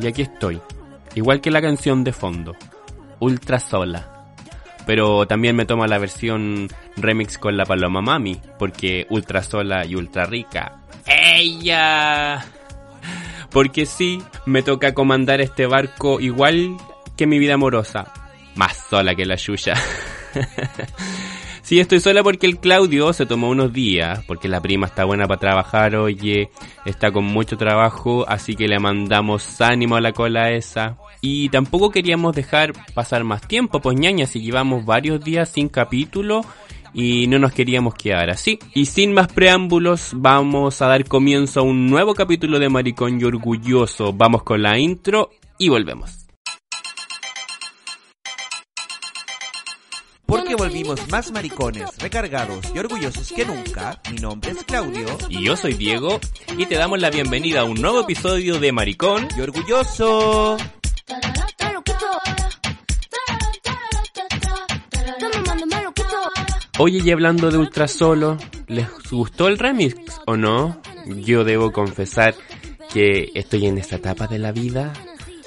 Y aquí estoy, igual que la canción de fondo, Ultra Sola. Pero también me toma la versión remix con la Paloma Mami, porque Ultra Sola y Ultra Rica. ¡Ella! Porque sí, me toca comandar este barco igual que mi vida amorosa. Más sola que la suya. Sí, estoy sola porque el Claudio se tomó unos días, porque la prima está buena para trabajar, oye, está con mucho trabajo, así que le mandamos ánimo a la cola esa. Y tampoco queríamos dejar pasar más tiempo, pues ñaña, si llevamos varios días sin capítulo y no nos queríamos quedar así. Y sin más preámbulos, vamos a dar comienzo a un nuevo capítulo de Maricón y Orgulloso. Vamos con la intro y volvemos. Porque volvimos más maricones, recargados y orgullosos que nunca. Mi nombre es Claudio. Y yo soy Diego y te damos la bienvenida a un nuevo episodio de Maricón Y orgulloso. Oye, y hablando de Ultra Solo, ¿les gustó el remix o no? Yo debo confesar que estoy en esta etapa de la vida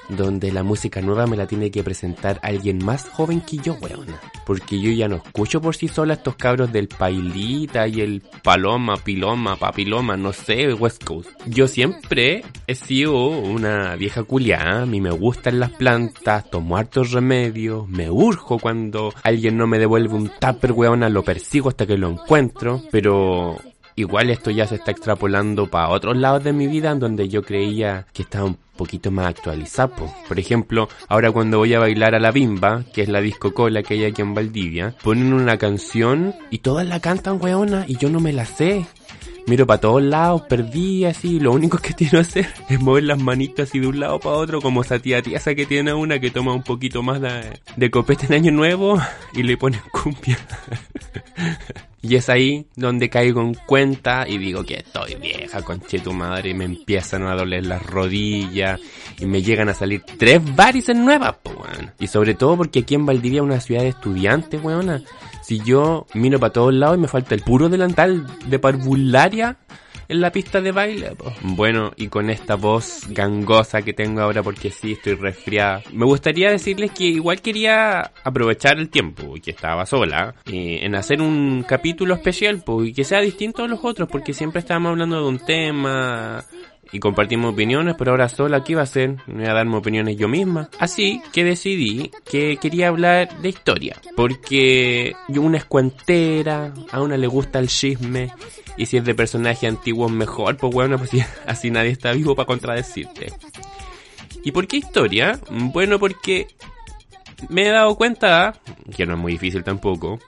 donde la música nueva me la tiene que presentar alguien más joven que yo, weón. Porque yo ya no escucho por sí sola estos cabros del Pailita y el Paloma, Piloma, Papiloma, no sé, West Coast. Yo siempre he sido una vieja culiada, a mí me gustan las plantas, tomo hartos remedios, me urjo cuando alguien no me devuelve un tupper, weón, lo persigo hasta que lo encuentro, pero igual esto ya se está extrapolando para otros lados de mi vida en donde yo creía que estaba un poquito más actualizado. po. Por ejemplo, ahora cuando voy a bailar a la bimba, que es la disco cola que hay aquí en Valdivia, ponen una canción y todas la cantan, weona, y yo no me la sé. Miro para todos lados, perdí así, lo único que quiero hacer es mover las manitas así de un lado para otro, como esa tía tiesa que tiene una que toma un poquito más de, de copete en año nuevo y le ponen cumbia. Y es ahí donde caigo en cuenta y digo que estoy vieja, conche tu madre, y me empiezan a doler las rodillas y me llegan a salir tres varices nuevas, po, weón. Y sobre todo porque aquí en Valdivia es una ciudad de estudiantes, weona. Si yo miro para todos lados y me falta el puro delantal de parvularia en la pista de baile. po. Bueno, y con esta voz gangosa que tengo ahora porque sí estoy resfriada, me gustaría decirles que igual quería aprovechar el tiempo y que estaba sola eh, en hacer un capítulo especial pues, y que sea distinto a los otros porque siempre estábamos hablando de un tema y compartimos opiniones, pero ahora sola aquí va a ser, me voy a darme opiniones yo misma. Así que decidí que quería hablar de historia, porque una es cuentera, a una le gusta el chisme, y si es de personaje antiguo mejor, pues bueno, pues sí, así nadie está vivo para contradecirte. ¿Y por qué historia? Bueno, porque me he dado cuenta, que no es muy difícil tampoco,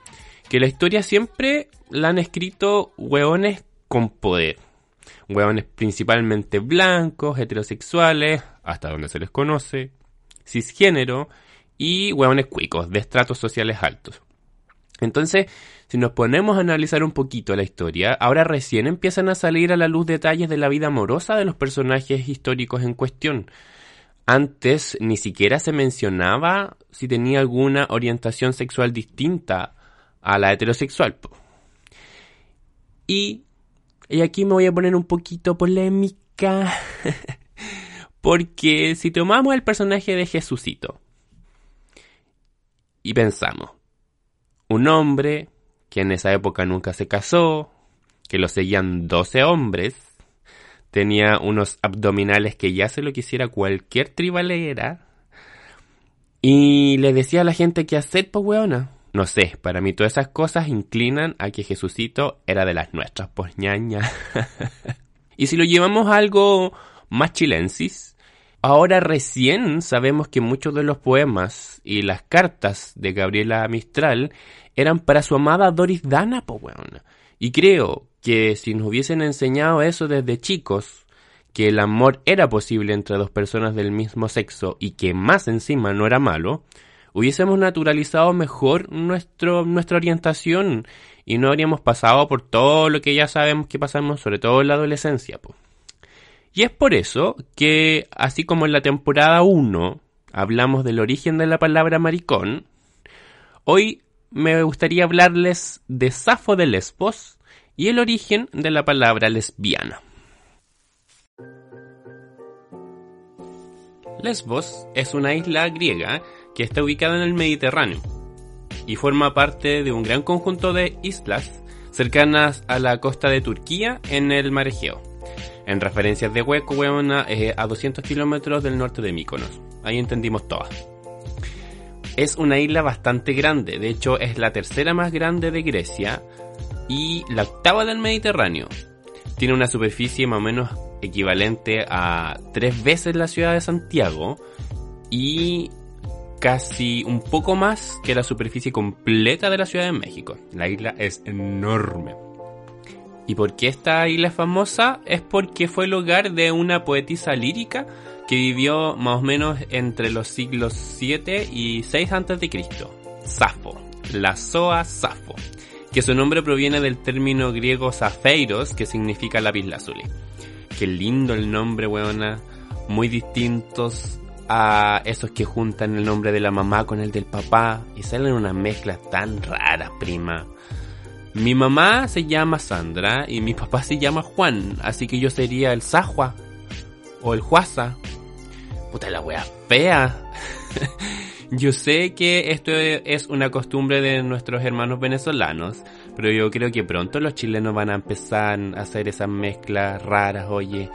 que la historia siempre la han escrito hueones con poder. Hueones principalmente blancos, heterosexuales, hasta donde se les conoce, cisgénero y hueones cuicos, de estratos sociales altos. Entonces, si nos ponemos a analizar un poquito la historia, ahora recién empiezan a salir a la luz detalles de la vida amorosa de los personajes históricos en cuestión. Antes ni siquiera se mencionaba si tenía alguna orientación sexual distinta a la heterosexual. Y, y aquí me voy a poner un poquito polémica. Porque si tomamos el personaje de Jesucito y pensamos, un hombre que en esa época nunca se casó, que lo seguían 12 hombres, tenía unos abdominales que ya se lo quisiera cualquier tribalera, y le decía a la gente que hacer, pues weona. No sé, para mí todas esas cosas inclinan a que Jesucito era de las nuestras, pues ñaña. y si lo llevamos a algo más chilensis, ahora recién sabemos que muchos de los poemas y las cartas de Gabriela Mistral eran para su amada Doris Dana, po weón. Y creo que si nos hubiesen enseñado eso desde chicos, que el amor era posible entre dos personas del mismo sexo y que más encima no era malo, hubiésemos naturalizado mejor nuestro, nuestra orientación y no habríamos pasado por todo lo que ya sabemos que pasamos, sobre todo en la adolescencia. Y es por eso que, así como en la temporada 1 hablamos del origen de la palabra maricón, hoy me gustaría hablarles de Safo de Lesbos y el origen de la palabra lesbiana. Lesbos es una isla griega está ubicada en el Mediterráneo y forma parte de un gran conjunto de islas cercanas a la costa de Turquía en el mar Egeo. En referencias de hueco, huevona, eh, a 200 kilómetros del norte de Míconos. Ahí entendimos todas. Es una isla bastante grande, de hecho es la tercera más grande de Grecia y la octava del Mediterráneo. Tiene una superficie más o menos equivalente a tres veces la ciudad de Santiago y casi un poco más que la superficie completa de la Ciudad de México. La isla es enorme. ¿Y por qué esta isla es famosa? Es porque fue el hogar de una poetisa lírica que vivió más o menos entre los siglos 7 y 6 a.C. Safo, la Soa Safo, que su nombre proviene del término griego Zafeiros, que significa lápiz lazuli. Qué lindo el nombre, weona. Muy distintos a esos que juntan el nombre de la mamá con el del papá y salen unas mezclas tan raras, prima. Mi mamá se llama Sandra y mi papá se llama Juan, así que yo sería el Sajua o el Juasa. Puta la wea fea. yo sé que esto es una costumbre de nuestros hermanos venezolanos, pero yo creo que pronto los chilenos van a empezar a hacer esas mezclas raras, oye.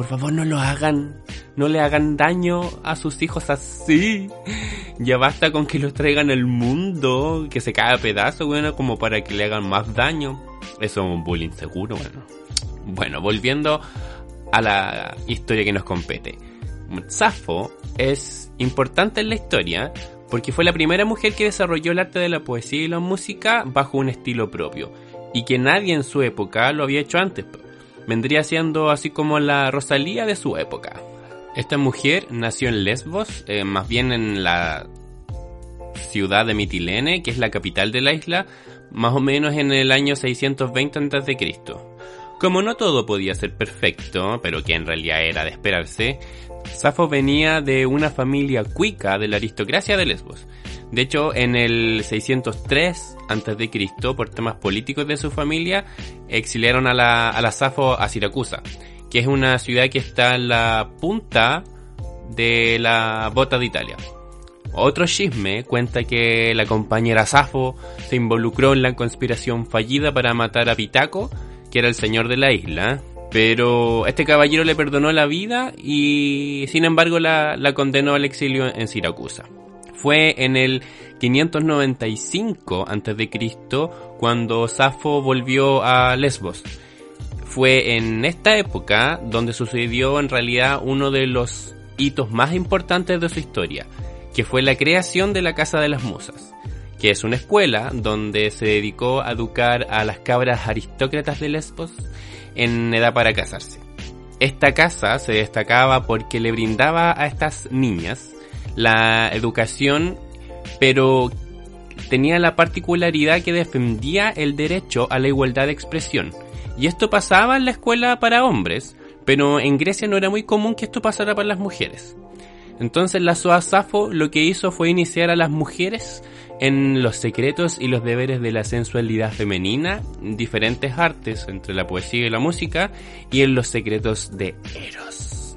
Por favor, no lo hagan. No le hagan daño a sus hijos así. Ya basta con que los traigan al mundo, que se caiga a pedazo, bueno, como para que le hagan más daño. Eso es un bullying seguro, bueno. Bueno, volviendo a la historia que nos compete. Safo es importante en la historia porque fue la primera mujer que desarrolló el arte de la poesía y la música bajo un estilo propio, y que nadie en su época lo había hecho antes vendría siendo así como la Rosalía de su época. Esta mujer nació en Lesbos, eh, más bien en la ciudad de Mitilene, que es la capital de la isla, más o menos en el año 620 a.C. Como no todo podía ser perfecto, pero que en realidad era de esperarse, Safo venía de una familia cuica de la aristocracia de Lesbos, de hecho, en el 603 a.C., por temas políticos de su familia, exiliaron a la, a la Safo a Siracusa, que es una ciudad que está en la punta de la bota de Italia. Otro chisme cuenta que la compañera Safo se involucró en la conspiración fallida para matar a Pitaco, que era el señor de la isla, pero este caballero le perdonó la vida y sin embargo la, condenó al exilio en Siracusa. Fue en el 595 a.C. cuando Safo volvió a Lesbos. Fue en esta época donde sucedió en realidad uno de los hitos más importantes de su historia, que fue la creación de la Casa de las Musas, que es una escuela donde se dedicó a educar a las cabras aristócratas de Lesbos en edad para casarse. Esta casa se destacaba porque le brindaba a estas niñas la educación, pero tenía la particularidad que defendía el derecho a la igualdad de expresión. Y esto pasaba en la escuela para hombres, pero en Grecia no era muy común que esto pasara para las mujeres. Entonces la Soa Safo lo que hizo fue iniciar a las mujeres en los secretos y los deberes de la sensualidad femenina, diferentes artes entre la poesía y la música, y en los secretos de Eros.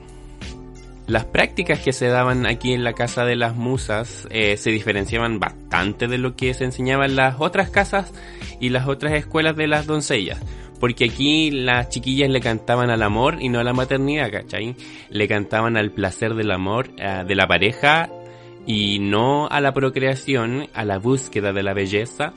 Las prácticas que se daban aquí en la casa de las musas eh, se diferenciaban bastante de lo que se enseñaba en las otras casas y las otras escuelas de las doncellas. Porque aquí las chiquillas le cantaban al amor y no a la maternidad, ¿cachai? Le cantaban al placer del amor eh, de la pareja y no a la procreación, a la búsqueda de la belleza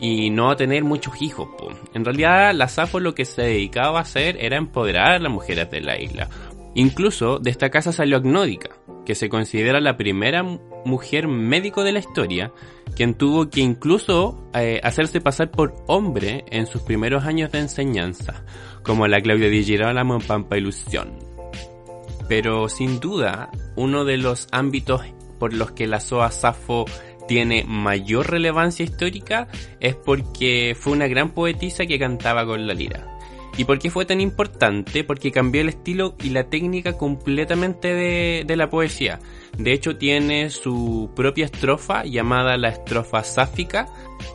y no a tener muchos hijos. En realidad la Safo lo que se dedicaba a hacer era empoderar a las mujeres de la isla. Incluso de esta casa salió Agnódica, que se considera la primera mujer médico de la historia quien tuvo que incluso eh, hacerse pasar por hombre en sus primeros años de enseñanza, como la Claudia Di Girolamo en Pampa Ilusión. Pero sin duda, uno de los ámbitos por los que la SOA Safo tiene mayor relevancia histórica es porque fue una gran poetisa que cantaba con la lira. ¿Y por qué fue tan importante? Porque cambió el estilo y la técnica completamente de, de la poesía. De hecho, tiene su propia estrofa llamada la estrofa sáfica,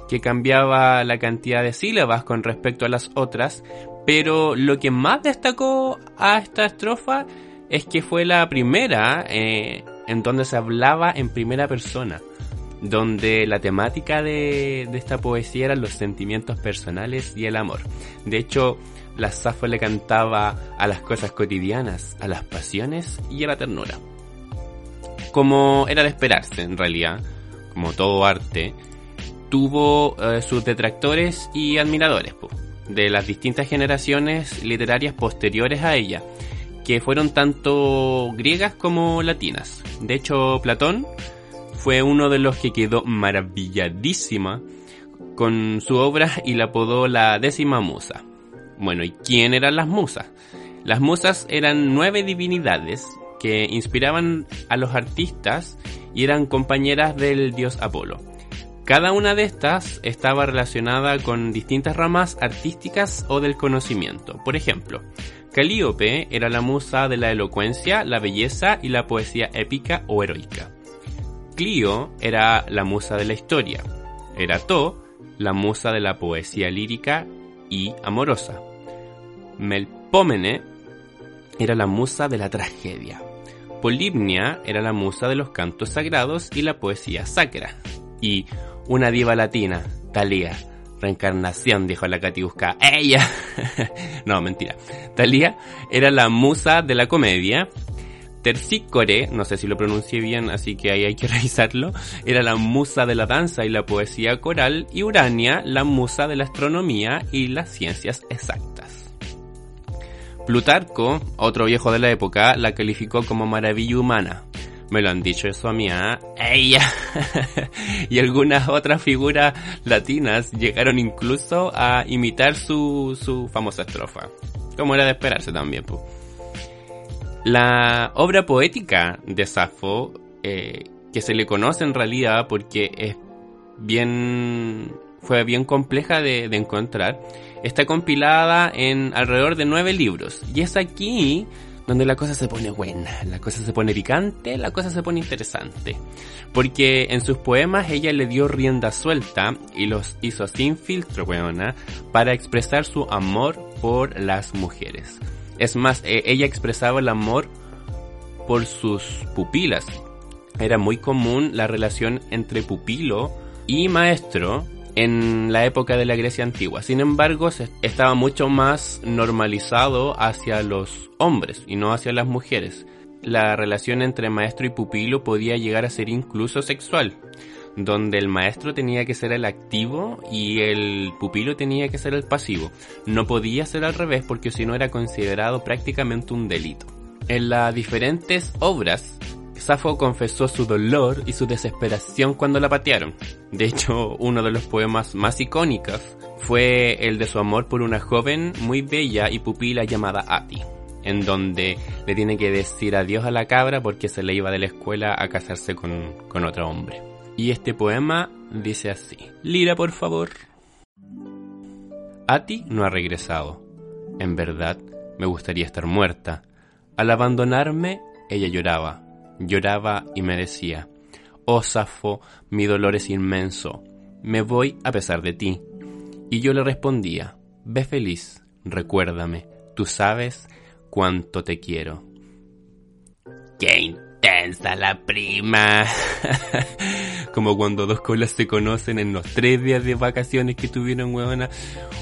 que cambiaba la cantidad de sílabas con respecto a las otras, pero lo que más destacó a esta estrofa es que fue la primera eh, en donde se hablaba en primera persona, donde la temática de, esta poesía eran los sentimientos personales y el amor. De hecho, la Safo le cantaba a las cosas cotidianas, a las pasiones y a la ternura. Como era de esperarse, en realidad, como todo arte, tuvo eh, sus detractores y admiradores po, de las distintas generaciones literarias posteriores a ella, que fueron tanto griegas como latinas. De hecho, Platón fue uno de los que quedó maravilladísima con su obra y la apodó la décima musa. Bueno, ¿y quién eran las musas? Las musas eran nueve divinidades que inspiraban a los artistas y eran compañeras del dios Apolo. Cada una de estas estaba relacionada con distintas ramas artísticas o del conocimiento. Por ejemplo, Calíope era la musa de la elocuencia, la belleza y la poesía épica o heroica. Clio era la musa de la historia. Erató, la musa de la poesía lírica y amorosa. Melpómene era la musa de la tragedia. Polibnia era la musa de los cantos sagrados y la poesía sacra. Y una diva latina, Thalía, reencarnación, dijo la Catiusca. ¡Ella! no, mentira. Thalía era la musa de la comedia. Tercícore, no sé si lo pronuncié bien, así que ahí hay que revisarlo, era la musa de la danza y la poesía coral, y Urania, la musa de la astronomía y las ciencias exactas. Plutarco, otro viejo de la época, la calificó como maravilla humana. Me lo han dicho eso a mí, ¿ah? ¡Ella! y algunas otras figuras latinas llegaron incluso a imitar su, su famosa estrofa. Como era de esperarse también, pues. La obra poética de Safo, eh, que se le conoce en realidad porque es bien, fue bien compleja de, de encontrar, está compilada en alrededor de nueve libros. Y es aquí donde la cosa se pone buena, la cosa se pone picante, la cosa se pone interesante. Porque en sus poemas ella le dio rienda suelta y los hizo sin filtro, weona, para expresar su amor por las mujeres. Es más, e, ella expresaba el amor por sus pupilas. Era muy común la relación entre pupilo y maestro en la época de la Grecia antigua. Sin embargo, estaba mucho más normalizado hacia los hombres y no hacia las mujeres. La relación entre maestro y pupilo podía llegar a ser incluso sexual, donde el maestro tenía que ser el activo y el pupilo tenía que ser el pasivo. No podía ser al revés porque si no era considerado prácticamente un delito. En las diferentes obras Safo confesó su dolor y su desesperación cuando la patearon. De hecho, uno de los poemas más icónicos fue el de su amor por una joven muy bella y pupila llamada Ati, en donde le tiene que decir adiós a la cabra porque se le iba de la escuela a casarse con, con otro hombre. Y este poema dice así, Lira por favor. Ati no ha regresado. En verdad, me gustaría estar muerta. Al abandonarme, ella lloraba lloraba y me decía, Oh Safo, mi dolor es inmenso, me voy a pesar de ti. Y yo le respondía, Ve feliz, recuérdame, tú sabes cuánto te quiero. ¡Qué intensa la prima! Como cuando dos colas se conocen en los tres días de vacaciones que tuvieron, weona.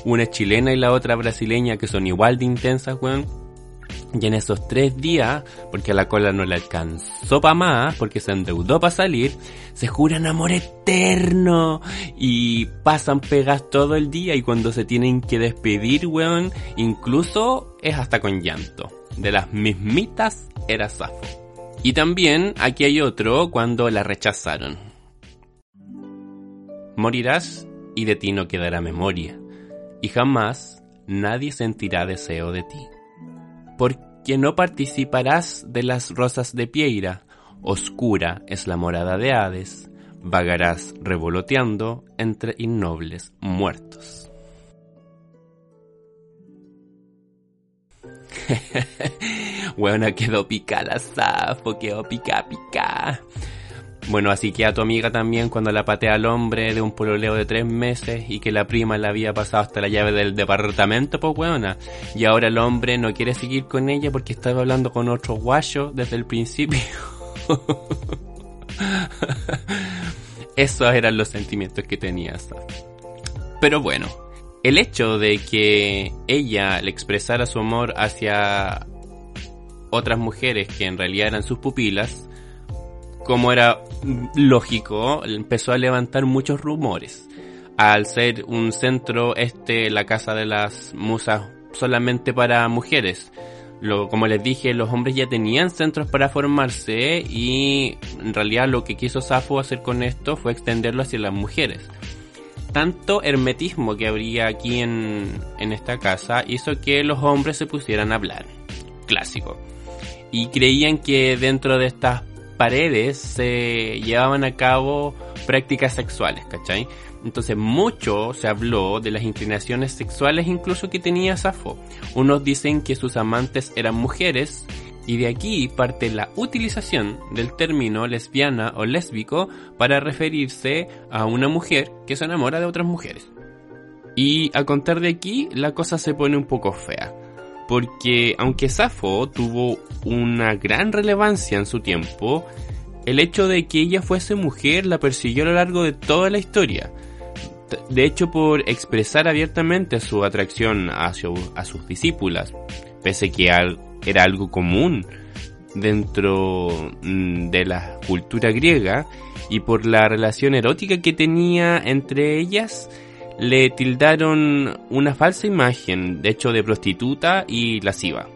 Una chilena y la otra brasileña que son igual de intensas, weón y en esos tres días, porque la cola no le alcanzó para más, porque se endeudó para salir, se juran amor eterno y pasan pegas todo el día y cuando se tienen que despedir, weón, incluso es hasta con llanto. De las mismitas era Safo. Y también aquí hay otro cuando la rechazaron. morirás y de ti no quedará memoria, y jamás nadie sentirá deseo de ti. Porque no participarás de las rosas de Pieira, oscura es la morada de Hades, vagarás revoloteando entre innobles muertos. bueno, quedó pica la quedó pica pica. Bueno, así que a tu amiga también cuando la patea al hombre de un pololeo de tres meses y que la prima le había pasado hasta la llave del departamento, pues weona. Y ahora el hombre no quiere seguir con ella porque estaba hablando con otro guayo desde el principio. Esos eran los sentimientos que tenía Pero bueno, el hecho de que ella le expresara su amor hacia otras mujeres que en realidad eran sus pupilas, como era lógico, empezó a levantar muchos rumores. Al ser un centro, este, la casa de las musas, solamente para mujeres. Como les dije, los hombres ya tenían centros para formarse y en realidad lo que quiso Safo hacer con esto fue extenderlo hacia las mujeres. Tanto hermetismo que habría aquí en, en esta casa hizo que los hombres se pusieran a hablar. Clásico. Y creían que dentro de estas paredes se llevaban a cabo prácticas sexuales, ¿cachai? Entonces mucho se habló de las inclinaciones sexuales incluso que tenía Safo. Unos dicen que sus amantes eran mujeres y de aquí parte la utilización del término lesbiana o lésbico para referirse a una mujer que se enamora de otras mujeres. Y a contar de aquí la cosa se pone un poco fea porque aunque Safo tuvo una gran relevancia en su tiempo, el hecho de que ella fuese mujer la persiguió a lo largo de toda la historia. De hecho, por expresar abiertamente su atracción hacia a sus discípulas, pese que era algo común dentro mm, de la cultura griega, y por la relación erótica que tenía entre ellas, le tildaron una falsa imagen, de hecho de prostituta y lasciva.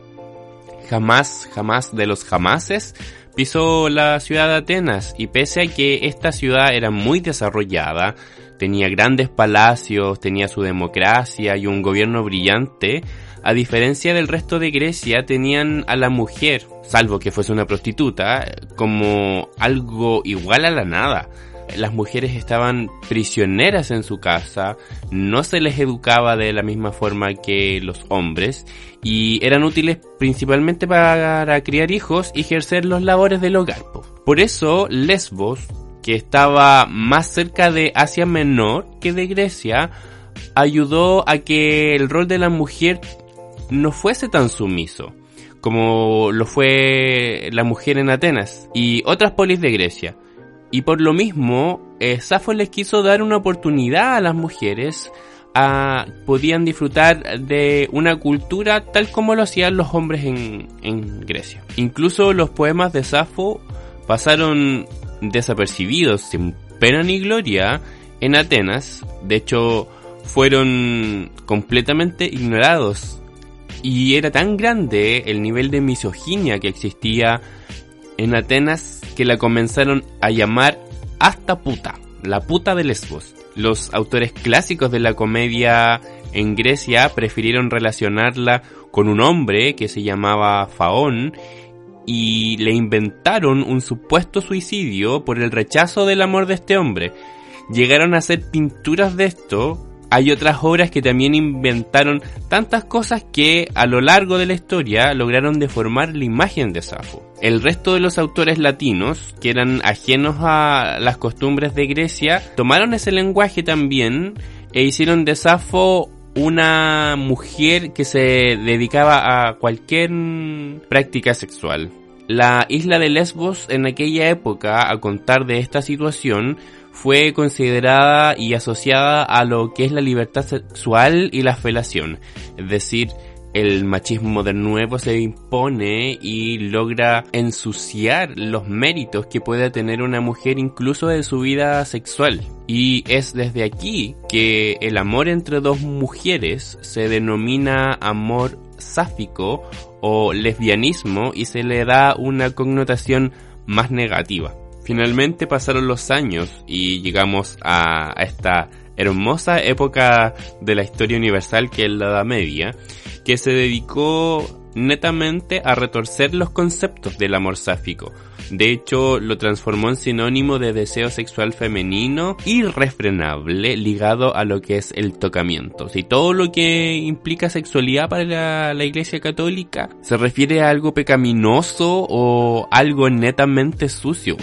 Jamás, jamás de los jamases pisó la ciudad de Atenas. Y pese a que esta ciudad era muy desarrollada, tenía grandes palacios, tenía su democracia y un gobierno brillante, a diferencia del resto de Grecia tenían a la mujer, salvo que fuese una prostituta, como algo igual a la nada las mujeres estaban prisioneras en su casa, no se les educaba de la misma forma que los hombres y eran útiles principalmente para criar hijos y ejercer los labores del hogar. Por eso Lesbos, que estaba más cerca de Asia Menor que de Grecia, ayudó a que el rol de la mujer no fuese tan sumiso como lo fue la mujer en Atenas y otras polis de Grecia. Y por lo mismo, eh, Safo les quiso dar una oportunidad a las mujeres a podían disfrutar de una cultura tal como lo hacían los hombres en, en Grecia. Incluso los poemas de Safo pasaron desapercibidos, sin pena ni gloria, en Atenas. De hecho, fueron completamente ignorados. Y era tan grande el nivel de misoginia que existía en Atenas que la comenzaron a llamar hasta puta, la puta de Lesbos. Los autores clásicos de la comedia en Grecia prefirieron relacionarla con un hombre que se llamaba Faón y le inventaron un supuesto suicidio por el rechazo del amor de este hombre. Llegaron a hacer pinturas de esto hay otras obras que también inventaron tantas cosas que a lo largo de la historia lograron deformar la imagen de Safo. El resto de los autores latinos, que eran ajenos a las costumbres de Grecia, tomaron ese lenguaje también e hicieron de Safo una mujer que se dedicaba a cualquier práctica sexual. La isla de Lesbos en aquella época, a contar de esta situación, fue considerada y asociada a lo que es la libertad sexual y la felación. Es decir, el machismo de nuevo se impone y logra ensuciar los méritos que puede tener una mujer incluso de su vida sexual. Y es desde aquí que el amor entre dos mujeres se denomina amor sáfico o lesbianismo y se le da una connotación más negativa. Finalmente pasaron los años y llegamos a, esta hermosa época de la historia universal que es la Edad Media, que se dedicó netamente a retorcer los conceptos del amor sáfico. De hecho, lo transformó en sinónimo de deseo sexual femenino irrefrenable ligado a lo que es el tocamiento. Si todo lo que implica sexualidad para la, Iglesia Católica se refiere a algo pecaminoso o algo netamente sucio.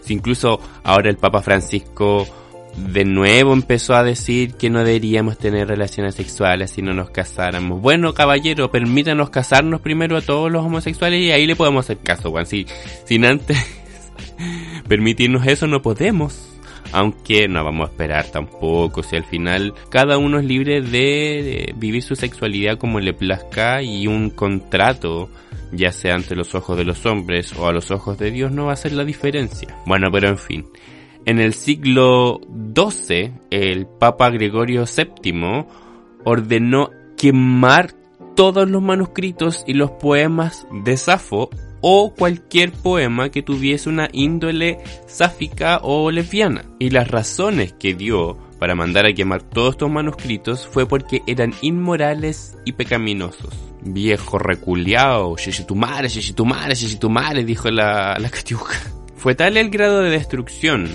Si incluso ahora el Papa Francisco de nuevo empezó a decir que no deberíamos tener relaciones sexuales si no nos casáramos. Bueno, caballero, permítanos casarnos primero a todos los homosexuales y ahí le podemos hacer caso, Juan. Si, sin antes permitirnos eso no podemos. Aunque no vamos a esperar tampoco, si al final cada uno es libre de vivir su sexualidad como le plazca y un contrato ya sea ante los ojos de los hombres o a los ojos de Dios, no va a hacer la diferencia. Bueno, pero en fin, en el siglo XII, el Papa Gregorio VII ordenó quemar todos los manuscritos y los poemas de Safo o cualquier poema que tuviese una índole sáfica o lesbiana. Y las razones que dio para mandar a quemar todos estos manuscritos fue porque eran inmorales y pecaminosos. Viejo reculeado, madre, tu madre, dijo la, la catiuca. Fue tal el grado de destrucción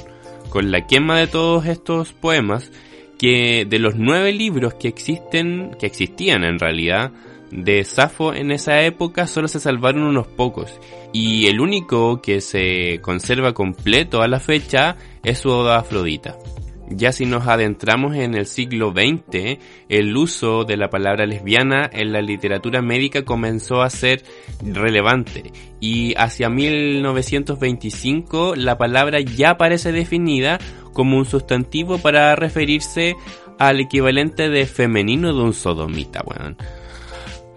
con la quema de todos estos poemas que de los nueve libros que existen, que existían en realidad, de Safo en esa época solo se salvaron unos pocos y el único que se conserva completo a la fecha es su Oda Afrodita. Ya si nos adentramos en el siglo XX, el uso de la palabra lesbiana en la literatura médica comenzó a ser relevante y hacia 1925 la palabra ya aparece definida como un sustantivo para referirse al equivalente de femenino de un sodomita, weón.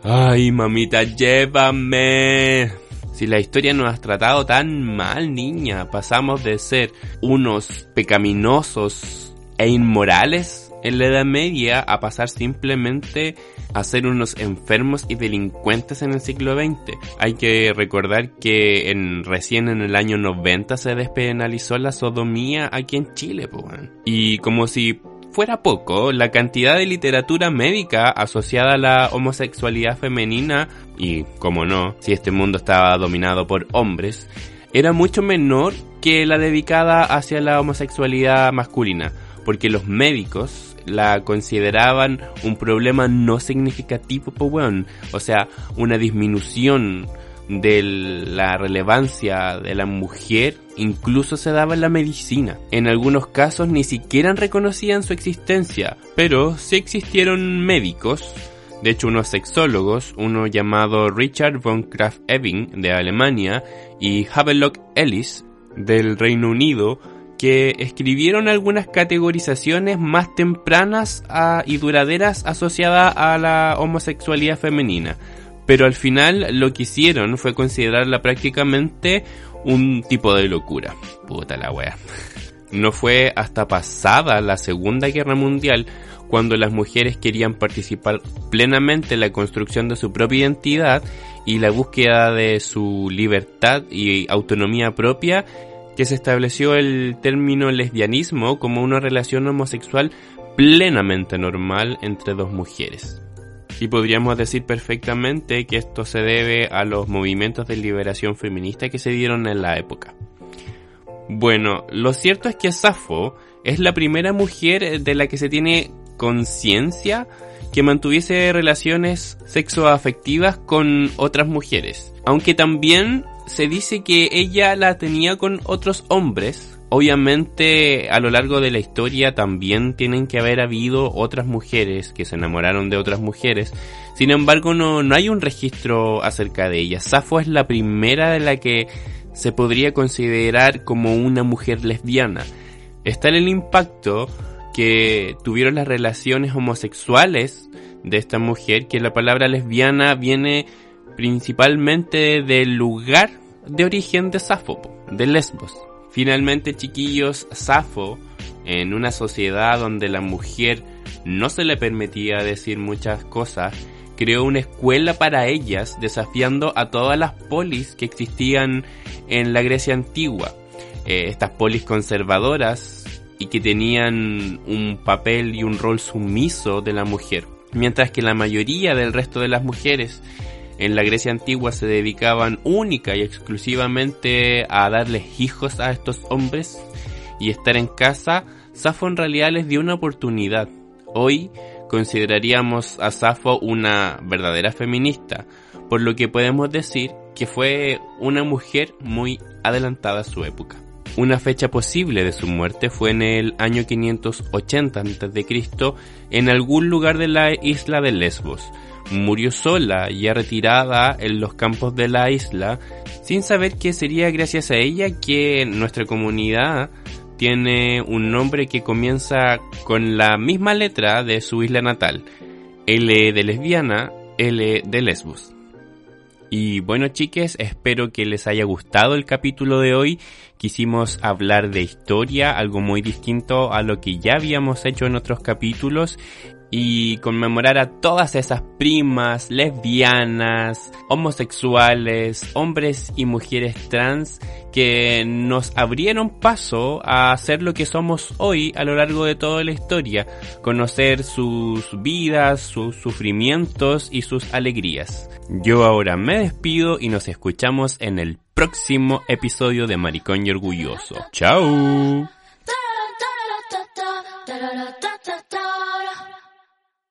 Ay, mamita, llévame. Si la historia nos ha tratado tan mal, niña, pasamos de ser unos pecaminosos e inmorales en la Edad Media a pasar simplemente a ser unos enfermos y delincuentes en el siglo XX. Hay que recordar que en, recién en el año 90 se despenalizó la sodomía aquí en Chile, pues. Y como si fuera poco, la cantidad de literatura médica asociada a la homosexualidad femenina, y como no, si este mundo estaba dominado por hombres, era mucho menor que la dedicada hacia la homosexualidad masculina, porque los médicos la consideraban un problema no significativo, o sea, una disminución de la relevancia de la mujer incluso se daba en la medicina. En algunos casos ni siquiera reconocían su existencia, pero sí existieron médicos, de hecho unos sexólogos, uno llamado Richard von Kraft-Ebing de Alemania y Havelock Ellis del Reino Unido, que escribieron algunas categorizaciones más tempranas y duraderas asociadas a la homosexualidad femenina pero al final lo que hicieron fue considerarla prácticamente un tipo de locura. Puta la wea. No fue hasta pasada la Segunda Guerra Mundial cuando las mujeres querían participar plenamente en la construcción de su propia identidad y la búsqueda de su libertad y autonomía propia que se estableció el término lesbianismo como una relación homosexual plenamente normal entre dos mujeres. Y podríamos decir perfectamente que esto se debe a los movimientos de liberación feminista que se dieron en la época. Bueno, lo cierto es que Safo es la primera mujer de la que se tiene conciencia que mantuviese relaciones sexoafectivas con otras mujeres. Aunque también se dice que ella la tenía con otros hombres, Obviamente a lo largo de la historia también tienen que haber habido otras mujeres que se enamoraron de otras mujeres. Sin embargo no, no hay un registro acerca de ella. Safo es la primera de la que se podría considerar como una mujer lesbiana. Está en el impacto que tuvieron las relaciones homosexuales de esta mujer, que la palabra lesbiana viene principalmente del lugar de origen de Safo, de Lesbos. Finalmente, chiquillos, Safo, en una sociedad donde la mujer no se le permitía decir muchas cosas, creó una escuela para ellas, desafiando a todas las polis que existían en la Grecia antigua. eh, estas polis conservadoras y que tenían un papel y un rol sumiso de la mujer, mientras que la mayoría del resto de las mujeres en la Grecia antigua se dedicaban única y exclusivamente a darles hijos a estos hombres y estar en casa, Safo en realidad les dio una oportunidad. Hoy consideraríamos a Safo una verdadera feminista, por lo que podemos decir que fue una mujer muy adelantada a su época. Una fecha posible de su muerte fue en el año 580 a.C. en algún lugar de la isla de Lesbos, murió sola, ya retirada en los campos de la isla, sin saber que sería gracias a ella que nuestra comunidad tiene un nombre que comienza con la misma letra de su isla natal, L de lesbiana, L de lesbos. Y bueno chiques, espero que les haya gustado el capítulo de hoy. Quisimos hablar de historia, algo muy distinto a lo que ya habíamos hecho en otros capítulos y conmemorar a todas esas primas, lesbianas, homosexuales, hombres y mujeres trans que nos abrieron paso a ser lo que somos hoy a lo largo de toda la historia, conocer sus vidas, sus sufrimientos y sus alegrías. Yo ahora me despido y nos escuchamos en el próximo episodio de Maricón y Orgulloso. ¡Chao!